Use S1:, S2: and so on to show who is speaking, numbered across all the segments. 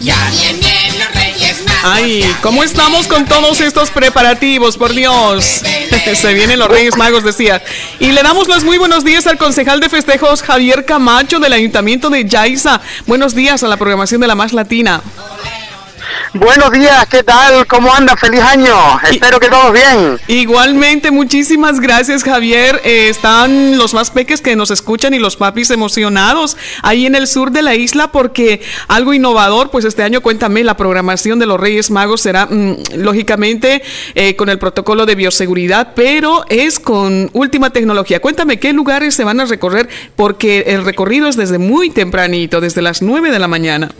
S1: Ya vienen los Reyes Magos.
S2: Ay, ¿cómo estamos con todos estos preparativos? Por Dios. Se vienen los Reyes Magos, decía. Y le damos los muy buenos días al concejal de festejos Javier Camacho del Ayuntamiento de Yaiza. Buenos días a la programación de la Más Latina.
S3: Buenos días, ¿qué tal? ¿Cómo anda? Feliz año. Espero que todos bien.
S2: Igualmente, muchísimas gracias, Javier. Eh, están los más peques que nos escuchan y los papis emocionados ahí en el sur de la isla porque algo innovador, pues este año, cuéntame, la programación de los Reyes Magos será, mm, lógicamente, eh, con el protocolo de bioseguridad, pero es con última tecnología. Cuéntame, ¿qué lugares se van a recorrer? Porque el recorrido es desde muy tempranito, desde las 9 de la mañana.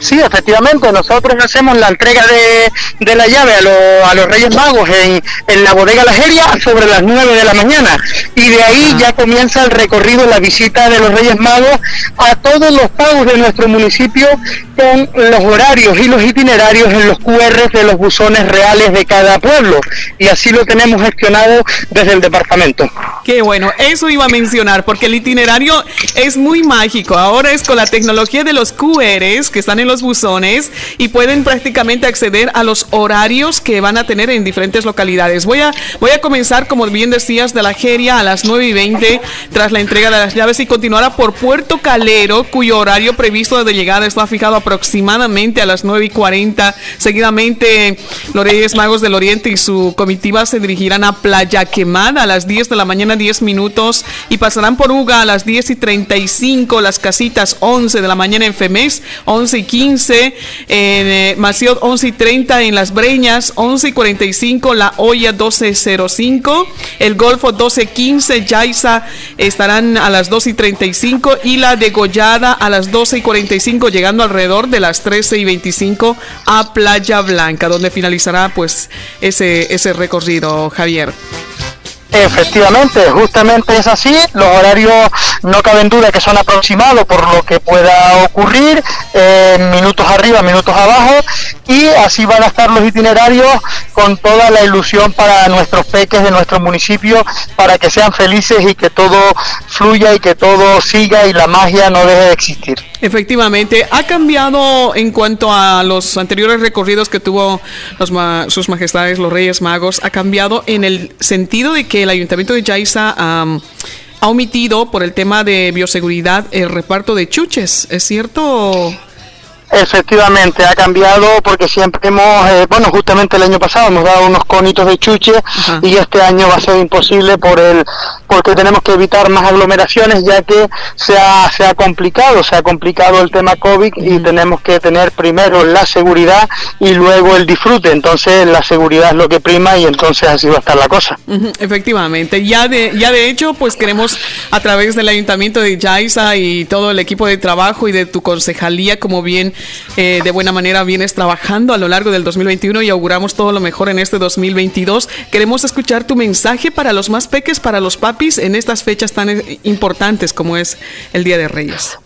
S3: Sí, efectivamente, nosotros hacemos la entrega de, de la llave a, lo- a los Reyes Magos en, en la bodega La Jeria sobre las 9 de la mañana. Y de ahí ya comienza el recorrido, la visita de los Reyes Magos a todos los pagos de nuestro municipio con los horarios y los itinerarios en los QR de los buzones reales de cada pueblo. Y así lo tenemos gestionado desde el departamento.
S2: Qué bueno, eso iba a mencionar, porque el itinerario es muy mágico. Ahora es con la tecnología de los QRs que están en los buzones y pueden prácticamente acceder a los horarios que van a tener en diferentes localidades. Voy a, voy a comenzar, como bien decías, de la Geria a las 9 y 20 tras la entrega de las llaves y continuará por Puerto Calero, cuyo horario previsto de llegada está fijado aproximadamente a las 9 y 40. Seguidamente, los Reyes Magos del Oriente y su comitiva se dirigirán a Playa Quemada a las 10 de la mañana, 10 minutos, y pasarán por Uga a las 10 y 35, las casitas 11 de la mañana en Femes, 11 y 15, en eh, Maciot 11 y 30 en Las Breñas, 11 y 45, La Olla 12.05, el Golfo 12.15, Yaiza estarán a las 2 y 35 y la degollada a las 12 y 45, llegando alrededor de las 13 y 25 a Playa Blanca, donde finalizará pues ese, ese recorrido, Javier.
S3: Efectivamente, justamente es así. Los horarios no caben duda que son aproximados por lo que pueda ocurrir, eh, minutos arriba, minutos abajo, y así van a estar los itinerarios con toda la ilusión para nuestros peques de nuestro municipio, para que sean felices y que todo fluya y que todo siga y la magia no deje de existir.
S2: Efectivamente, ha cambiado en cuanto a los anteriores recorridos que tuvo los ma- sus majestades, los Reyes Magos, ha cambiado en el sentido de que el Ayuntamiento de Yaiza ha omitido por el tema de bioseguridad el reparto de chuches, ¿es cierto?
S3: Efectivamente, ha cambiado porque siempre hemos, eh, bueno, justamente el año pasado hemos dado unos conitos de chuche y este año va a ser imposible por el, porque tenemos que evitar más aglomeraciones ya que se ha, se ha complicado, se ha complicado el tema COVID y tenemos que tener primero la seguridad y luego el disfrute. Entonces la seguridad es lo que prima y entonces así va a estar la cosa.
S2: Efectivamente, ya de, ya de hecho, pues queremos a través del Ayuntamiento de Yaiza y todo el equipo de trabajo y de tu concejalía, como bien eh, de buena manera vienes trabajando a lo largo del 2021 y auguramos todo lo mejor en este 2022. Queremos escuchar tu mensaje para los más peques, para los papis en estas fechas tan eh, importantes como es el Día de Reyes.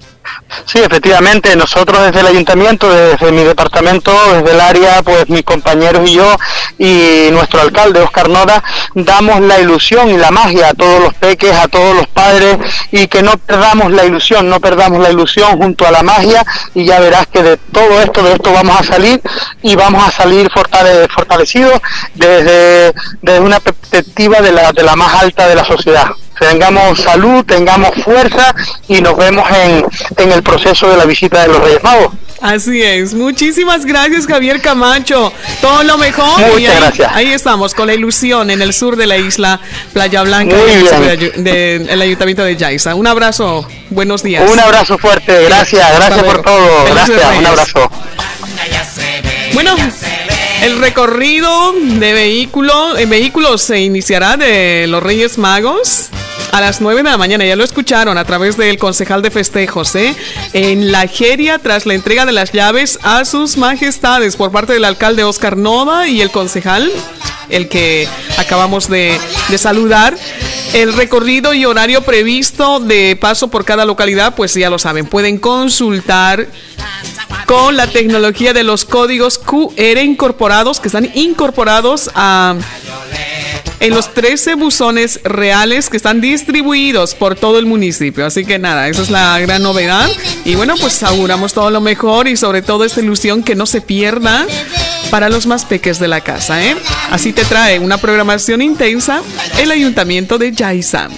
S3: Sí, efectivamente, nosotros desde el ayuntamiento, desde mi departamento, desde el área, pues mis compañeros y yo y nuestro alcalde Oscar Noda damos la ilusión y la magia a todos los peques, a todos los padres y que no perdamos la ilusión, no perdamos la ilusión junto a la magia y ya verás que de todo esto, de esto vamos a salir y vamos a salir fortale- fortalecidos desde, desde una perspectiva de la, de la más alta de la sociedad tengamos salud, tengamos fuerza y nos vemos en, en el proceso de la visita de los Reyes Magos.
S2: Así es. Muchísimas gracias, Javier Camacho. Todo lo mejor.
S3: Muchas
S2: y ahí,
S3: gracias.
S2: ahí estamos, con la ilusión en el sur de la isla, Playa Blanca,
S3: Muy
S2: en el sur
S3: bien.
S2: de ayu- de- del Ayuntamiento de Yaiza. Un abrazo. Buenos días.
S3: Un abrazo fuerte, gracias, gracias por todo, gracias, un abrazo.
S2: Bueno, el recorrido de vehículo, en vehículos se iniciará de los Reyes Magos a las 9 de la mañana. Ya lo escucharon a través del concejal de festejos, ¿eh? En la Jeria, tras la entrega de las llaves a sus majestades por parte del alcalde Oscar Nova y el concejal, el que acabamos de, de saludar. El recorrido y horario previsto de paso por cada localidad, pues ya lo saben, pueden consultar con la tecnología de los códigos QR incorporados, que están incorporados a, en los 13 buzones reales que están distribuidos por todo el municipio. Así que nada, esa es la gran novedad. Y bueno, pues auguramos todo lo mejor y sobre todo esta ilusión que no se pierda para los más peques de la casa. ¿eh? Así te trae una programación intensa el Ayuntamiento de Yaizam.